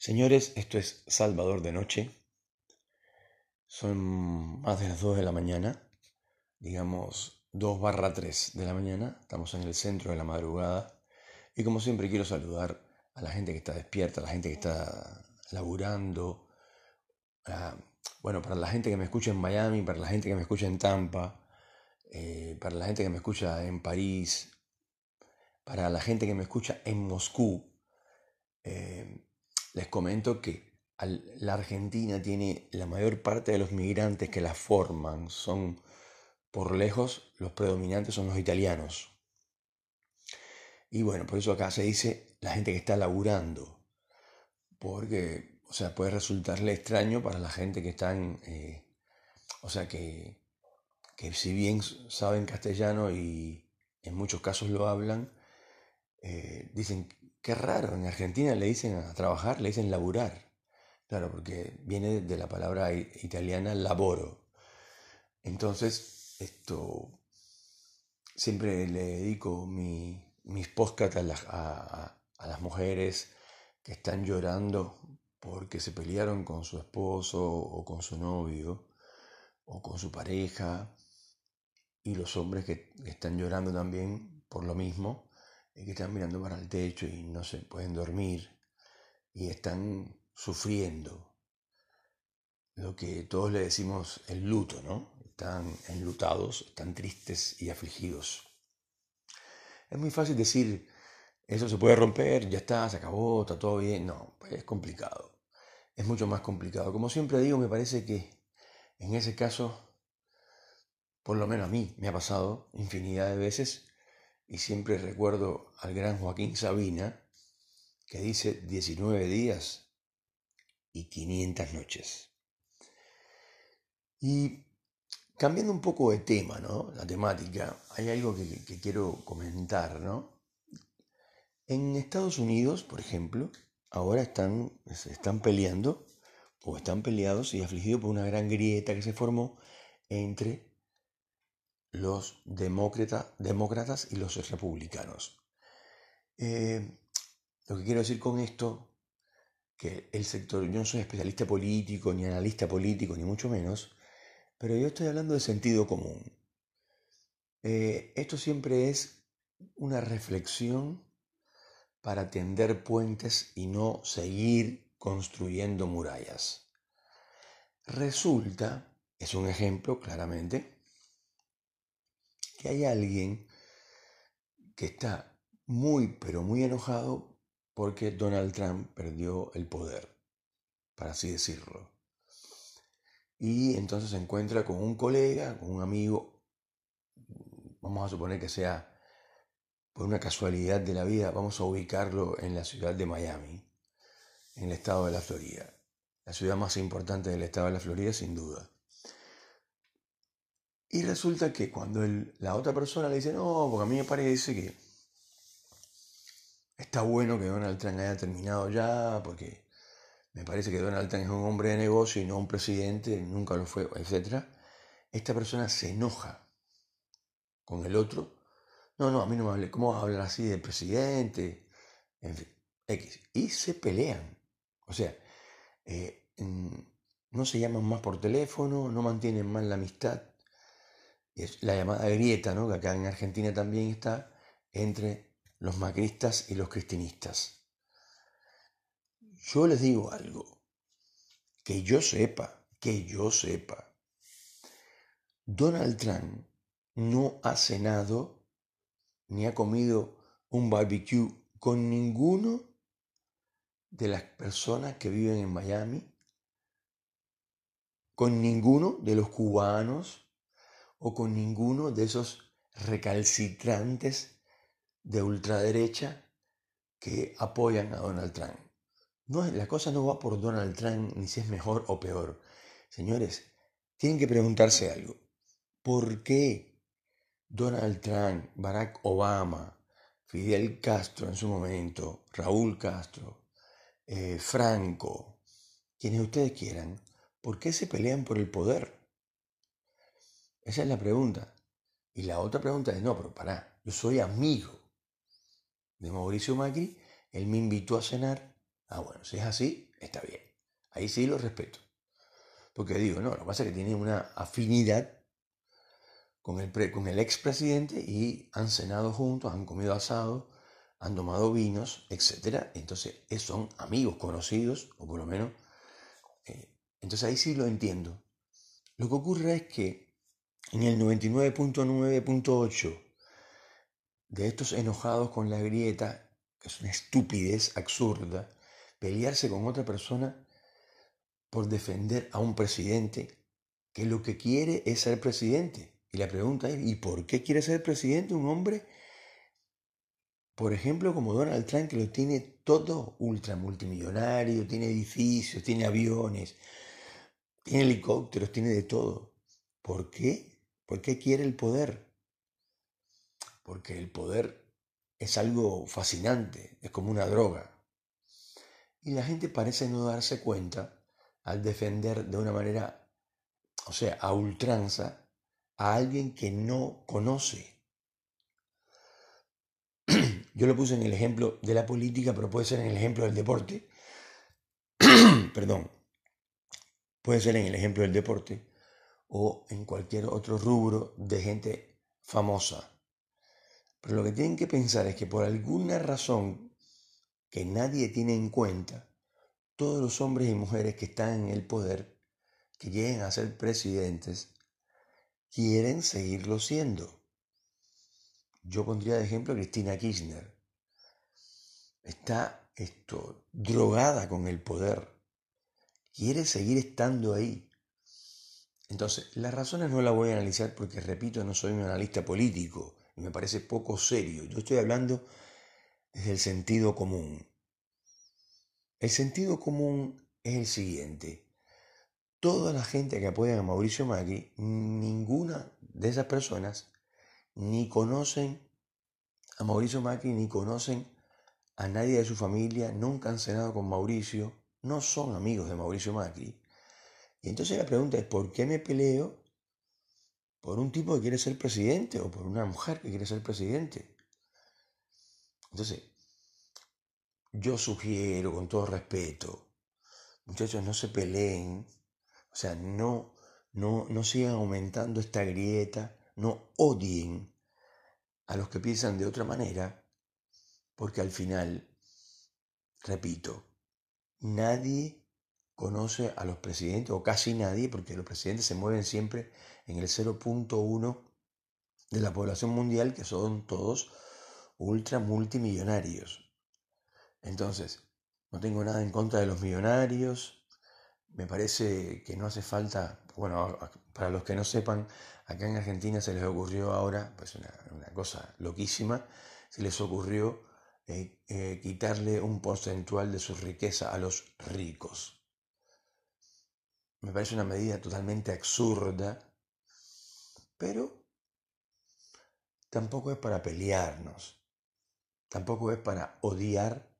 Señores, esto es Salvador de Noche. Son más de las 2 de la mañana, digamos 2 barra 3 de la mañana. Estamos en el centro de la madrugada. Y como siempre quiero saludar a la gente que está despierta, a la gente que está laburando. bueno, para la gente que me escucha en Miami, para la gente que me escucha en Tampa, eh, para la gente que me escucha en París, para la gente que me escucha en Moscú. Eh, les comento que la Argentina tiene la mayor parte de los migrantes que la forman, son por lejos los predominantes son los italianos. Y bueno, por eso acá se dice la gente que está laburando, porque, o sea, puede resultarle extraño para la gente que están, eh, o sea, que, que si bien saben castellano y en muchos casos lo hablan, eh, dicen Qué raro, en Argentina le dicen a trabajar, le dicen laburar. Claro, porque viene de la palabra italiana laboro. Entonces, esto, siempre le dedico mis podcasts a, a las mujeres que están llorando porque se pelearon con su esposo o con su novio o con su pareja y los hombres que están llorando también por lo mismo que están mirando para el techo y no se pueden dormir y están sufriendo lo que todos le decimos el luto, ¿no? Están enlutados, están tristes y afligidos. Es muy fácil decir, eso se puede romper, ya está, se acabó, está todo bien. No, es complicado. Es mucho más complicado. Como siempre digo, me parece que en ese caso, por lo menos a mí me ha pasado infinidad de veces, y siempre recuerdo al gran Joaquín Sabina, que dice 19 días y 500 noches. Y cambiando un poco de tema, ¿no? La temática, hay algo que, quiero comentar, ¿no? En Estados Unidos, por ejemplo, ahora están, están peleando, o están peleados y afligidos por una gran grieta que se formó entre los demócratas y los republicanos. Eh, lo que quiero decir con esto, que el sector, yo no soy especialista político, ni analista político, ni mucho menos, pero yo estoy hablando de sentido común. Eh, esto siempre es una reflexión para tender puentes y no seguir construyendo murallas. Resulta, es un ejemplo claramente, que hay alguien que está muy, pero muy enojado porque Donald Trump perdió el poder, para así decirlo. Y entonces se encuentra con un colega, con un amigo, vamos a suponer que sea por una casualidad de la vida, vamos a ubicarlo en la ciudad de Miami, en el estado de la Florida, la ciudad más importante del estado de la Florida sin duda. Y resulta que cuando la otra persona le dice, no, porque a mí me parece que está bueno que Donald Trump haya terminado ya, porque me parece que Donald Trump es un hombre de negocio y no un presidente, nunca lo fue, etc. Esta persona se enoja con el otro. No, no, a mí no me hable, ¿cómo vas hablar así del presidente? En fin, X. Y se pelean. O sea, eh, no se llaman más por teléfono, no mantienen más la amistad es la llamada grieta, ¿no? que acá en Argentina también está, entre los macristas y los cristinistas. Yo les digo algo, que yo sepa, que yo sepa, Donald Trump no ha cenado ni ha comido un barbecue con ninguno de las personas que viven en Miami, con ninguno de los cubanos, o con ninguno de esos recalcitrantes de ultraderecha que apoyan a Donald Trump. No, la cosa no va por Donald Trump ni si es mejor o peor. Señores, tienen que preguntarse algo. ¿Por qué Donald Trump, Barack Obama, Fidel Castro en su momento, Raúl Castro, eh, Franco, quienes ustedes quieran, ¿por qué se pelean por el poder? Esa es la pregunta. Y la otra pregunta es, no, pero pará, yo soy amigo de Mauricio Macri, él me invitó a cenar. Ah, bueno, si es así, está bien. Ahí sí lo respeto. Porque digo, no, lo que pasa es que tiene una afinidad con el, con el expresidente y han cenado juntos, han comido asado, han tomado vinos, etc. Entonces son amigos conocidos, o por lo menos. Eh, entonces ahí sí lo entiendo. Lo que ocurre es que en el 99.9.8 de estos enojados con la grieta, que es una estupidez absurda, pelearse con otra persona por defender a un presidente que lo que quiere es ser presidente. Y la pregunta es, ¿y por qué quiere ser presidente un hombre, por ejemplo, como Donald Trump, que lo tiene todo ultra multimillonario, tiene edificios, tiene aviones, tiene helicópteros, tiene de todo? ¿Por qué? ¿Por qué quiere el poder? Porque el poder es algo fascinante, es como una droga. Y la gente parece no darse cuenta al defender de una manera, o sea, a ultranza, a alguien que no conoce. Yo lo puse en el ejemplo de la política, pero puede ser en el ejemplo del deporte. Perdón. Puede ser en el ejemplo del deporte o en cualquier otro rubro de gente famosa. Pero lo que tienen que pensar es que por alguna razón que nadie tiene en cuenta, todos los hombres y mujeres que están en el poder, que lleguen a ser presidentes, quieren seguirlo siendo. Yo pondría de ejemplo a Cristina Kirchner. Está esto, drogada con el poder. Quiere seguir estando ahí. Entonces, las razones no las voy a analizar porque, repito, no soy un analista político y me parece poco serio. Yo estoy hablando desde el sentido común. El sentido común es el siguiente toda la gente que apoya a Mauricio Macri, ninguna de esas personas ni conocen a Mauricio Macri, ni conocen a nadie de su familia, nunca han cenado con Mauricio, no son amigos de Mauricio Macri. Y entonces la pregunta es, ¿por qué me peleo por un tipo que quiere ser presidente o por una mujer que quiere ser presidente? Entonces, yo sugiero con todo respeto, muchachos, no se peleen o sea, no, no, no sigan aumentando esta grieta, no odien a los que piensan de otra manera, porque al final, repito, nadie conoce a los presidentes, o casi nadie, porque los presidentes se mueven siempre en el 0.1 de la población mundial, que son todos ultra multimillonarios. Entonces, no tengo nada en contra de los millonarios, me parece que no hace falta, bueno, para los que no sepan, acá en Argentina se les ocurrió ahora, pues una, cosa loquísima, se les ocurrió eh, eh, quitarle un porcentual de su riqueza a los ricos. Me parece una medida totalmente absurda, pero tampoco es para pelearnos, tampoco es para odiar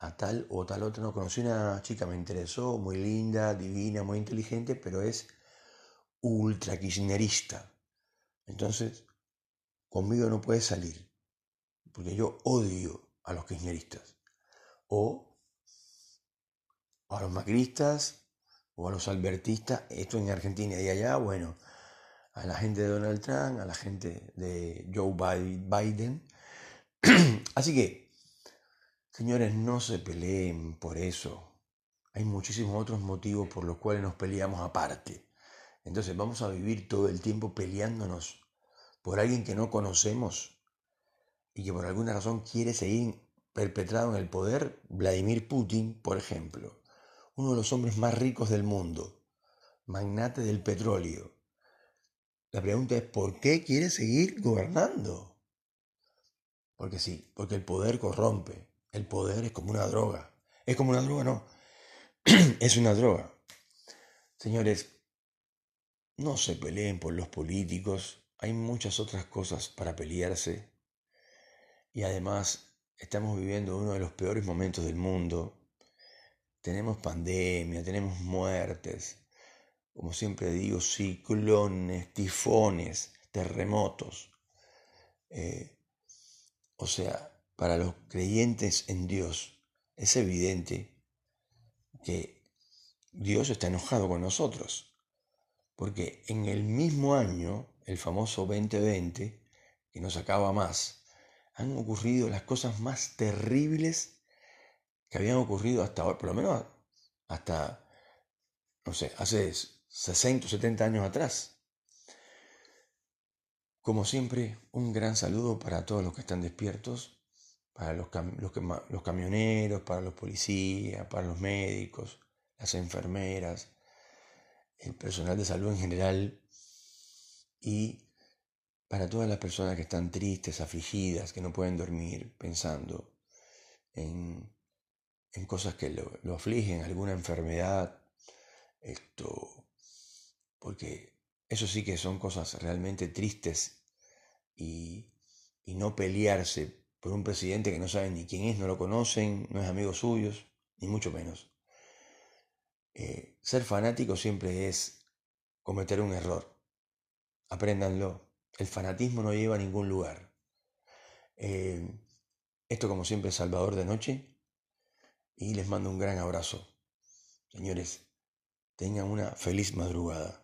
a tal o tal otra. No conocí una chica, me interesó, muy linda, divina, muy inteligente, pero es ultra kirchnerista. Entonces, conmigo no puede salir, porque yo odio a los kirchneristas. O a los macristas, o a los albertistas, esto en Argentina y allá, bueno, a la gente de Donald Trump, a la gente de Joe Biden. Así que Señores, no se peleen por eso. Hay muchísimos otros motivos por los cuales nos peleamos aparte. Entonces, ¿vamos a vivir todo el tiempo peleándonos por alguien que no conocemos y que por alguna razón quiere seguir perpetrado en el poder? Vladimir Putin, por ejemplo, uno de los hombres más ricos del mundo, magnate del petróleo. La pregunta es, ¿por qué quiere seguir gobernando? Porque sí, porque el poder corrompe. El poder es como una droga. Es como una droga, no. es una droga. Señores, no se peleen por los políticos. Hay muchas otras cosas para pelearse. Y además, estamos viviendo uno de los peores momentos del mundo. Tenemos pandemia, tenemos muertes. Como siempre digo, ciclones, tifones, terremotos. Eh, o sea, para los creyentes en Dios es evidente que Dios está enojado con nosotros, porque en el mismo año, el famoso 2020, que nos acaba más, han ocurrido las cosas más terribles que habían ocurrido hasta ahora, por lo menos hasta, no sé, hace 60 o 70 años atrás. Como siempre, un gran saludo para todos los que están despiertos, para los, los, camioneros, para los policías, para los médicos, las enfermeras, el personal de salud en general y para todas las personas que están tristes, afligidas, que no pueden dormir pensando en, en cosas que lo, lo, afligen, alguna enfermedad, esto, porque eso sí que son cosas realmente tristes y, y no pelearse por un presidente que no saben ni quién es, no lo conocen, no es amigo suyos, ni mucho menos. Eh, ser fanático siempre es cometer un error. Apréndanlo. El fanatismo no lleva a ningún lugar. Eh, esto como siempre es Salvador de Noche y les mando un gran abrazo. Señores, tengan una feliz madrugada.